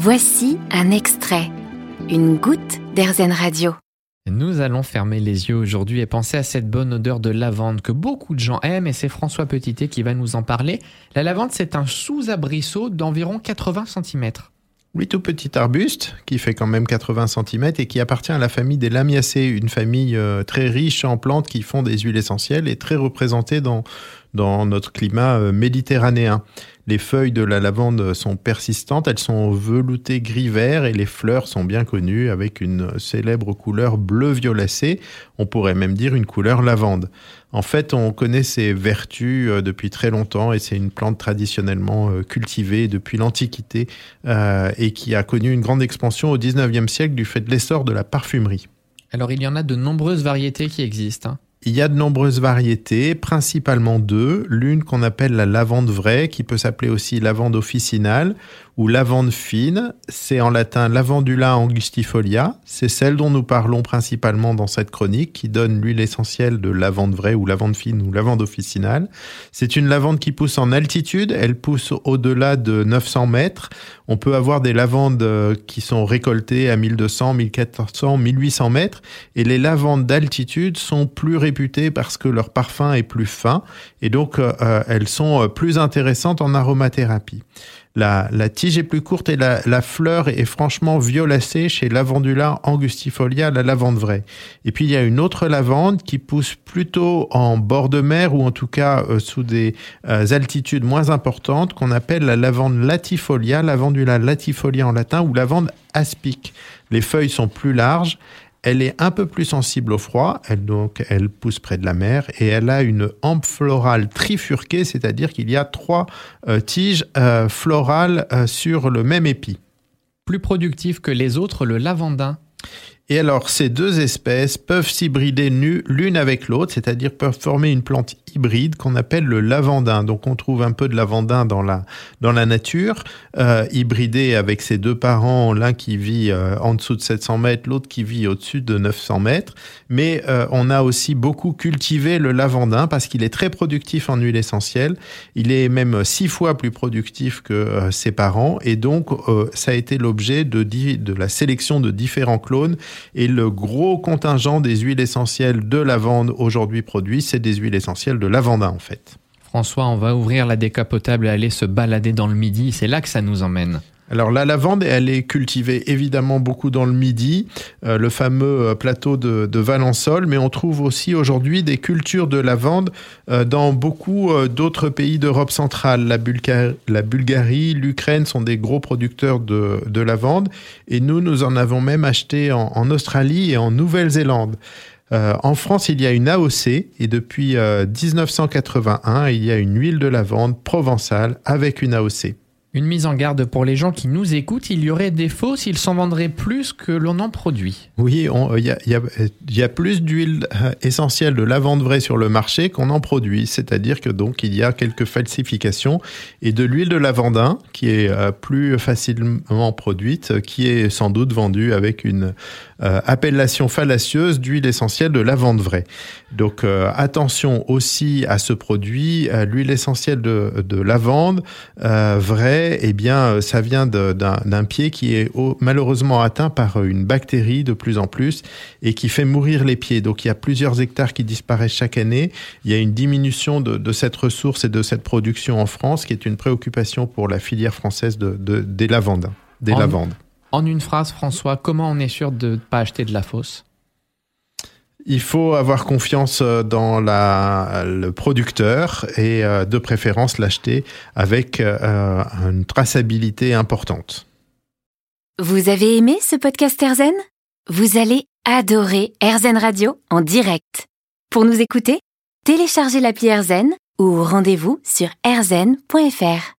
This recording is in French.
Voici un extrait, une goutte d'Airzen Radio. Nous allons fermer les yeux aujourd'hui et penser à cette bonne odeur de lavande que beaucoup de gens aiment et c'est François Petitet qui va nous en parler. La lavande, c'est un sous-abrisseau d'environ 80 cm. Oui, tout petit arbuste qui fait quand même 80 cm et qui appartient à la famille des Lamiacées, une famille euh, très riche en plantes qui font des huiles essentielles et très représentée dans, dans notre climat euh, méditerranéen. Les feuilles de la lavande sont persistantes, elles sont veloutées gris-vert et les fleurs sont bien connues avec une célèbre couleur bleu violacé, on pourrait même dire une couleur lavande. En fait, on connaît ses vertus euh, depuis très longtemps et c'est une plante traditionnellement euh, cultivée depuis l'Antiquité et qui a connu une grande expansion au 19e siècle du fait de l'essor de la parfumerie. Alors il y en a de nombreuses variétés qui existent. Hein. Il y a de nombreuses variétés, principalement deux. L'une qu'on appelle la lavande vraie, qui peut s'appeler aussi lavande officinale ou lavande fine. C'est en latin lavandula angustifolia. C'est celle dont nous parlons principalement dans cette chronique, qui donne l'huile essentielle de lavande vraie ou lavande fine ou lavande officinale. C'est une lavande qui pousse en altitude. Elle pousse au-delà de 900 mètres. On peut avoir des lavandes euh, qui sont récoltées à 1200, 1400, 1800 mètres. Et les lavandes d'altitude sont plus réputées parce que leur parfum est plus fin. Et donc, euh, euh, elles sont plus intéressantes en aromathérapie. La, tige est plus courte et la, fleur est franchement violacée chez Lavandula angustifolia, la lavande vraie. Et puis il y a une autre lavande qui pousse plutôt en bord de mer ou en tout cas euh, sous des euh, altitudes moins importantes qu'on appelle la lavande latifolia, Lavandula latifolia en latin ou lavande aspic. Les feuilles sont plus larges elle est un peu plus sensible au froid, elle, donc elle pousse près de la mer et elle a une hampe florale trifurquée, c'est-à-dire qu'il y a trois euh, tiges euh, florales euh, sur le même épi. Plus productif que les autres, le lavandin et alors, ces deux espèces peuvent s'hybrider l'une avec l'autre, c'est-à-dire peuvent former une plante hybride qu'on appelle le lavandin. Donc, on trouve un peu de lavandin dans la, dans la nature, euh, hybridé avec ses deux parents, l'un qui vit euh, en dessous de 700 mètres, l'autre qui vit au-dessus de 900 mètres. Mais euh, on a aussi beaucoup cultivé le lavandin parce qu'il est très productif en huile essentielle. Il est même six fois plus productif que ses parents. Et donc, ça a été l'objet de, de la sélection de différents clones et le gros contingent des huiles essentielles de lavande aujourd'hui produit, c'est des huiles essentielles de lavandin en fait. François, on va ouvrir la décapotable et aller se balader dans le midi. C'est là que ça nous emmène. Alors la lavande, elle est cultivée évidemment beaucoup dans le Midi, euh, le fameux euh, plateau de, de, Valençol, mais on trouve aussi aujourd'hui des cultures de lavande euh, dans beaucoup d'autres pays d'Europe centrale. La, Bulgarie, l'Ukraine sont des gros producteurs de, de, lavande, et nous, nous en avons même acheté en, en Australie et en Nouvelle-Zélande. En France, il y a une AOC et depuis 1981, il y a une huile de lavande provençale avec une AOC. Une mise en garde pour les gens qui nous écoutent, il y aurait des faux s'ils s'en vendraient plus que l'on en produit. Oui, il y, a, plus d'huile euh, essentielle de lavande vraie sur le marché qu'on en produit, c'est-à-dire que donc il y a quelques falsifications et de l'huile de lavandin qui est euh, plus facilement produite, qui est sans doute vendue avec une euh, appellation fallacieuse d'huile essentielle de lavande vraie. Donc attention aussi à ce produit, l'huile essentielle de lavande vraie eh bien, euh, ça vient d'un pied qui est malheureusement atteint par une bactérie de plus en plus et qui fait mourir les pieds. Donc, il y a plusieurs hectares qui disparaissent chaque année. Il y a une diminution de, cette ressource et de cette production en France, qui est une préoccupation pour la filière française de, des lavandes. Des en, lavandes. En une phrase, François, comment on est sûr de ne pas acheter de la fausse il faut avoir confiance euh, dans le producteur et euh, de préférence l'acheter avec euh, une traçabilité importante. Vous avez aimé ce podcast Erzen Vous allez adorer Erzen Radio en direct. Pour nous écouter, téléchargez l'appli Erzen ou rendez-vous sur erzen.fr.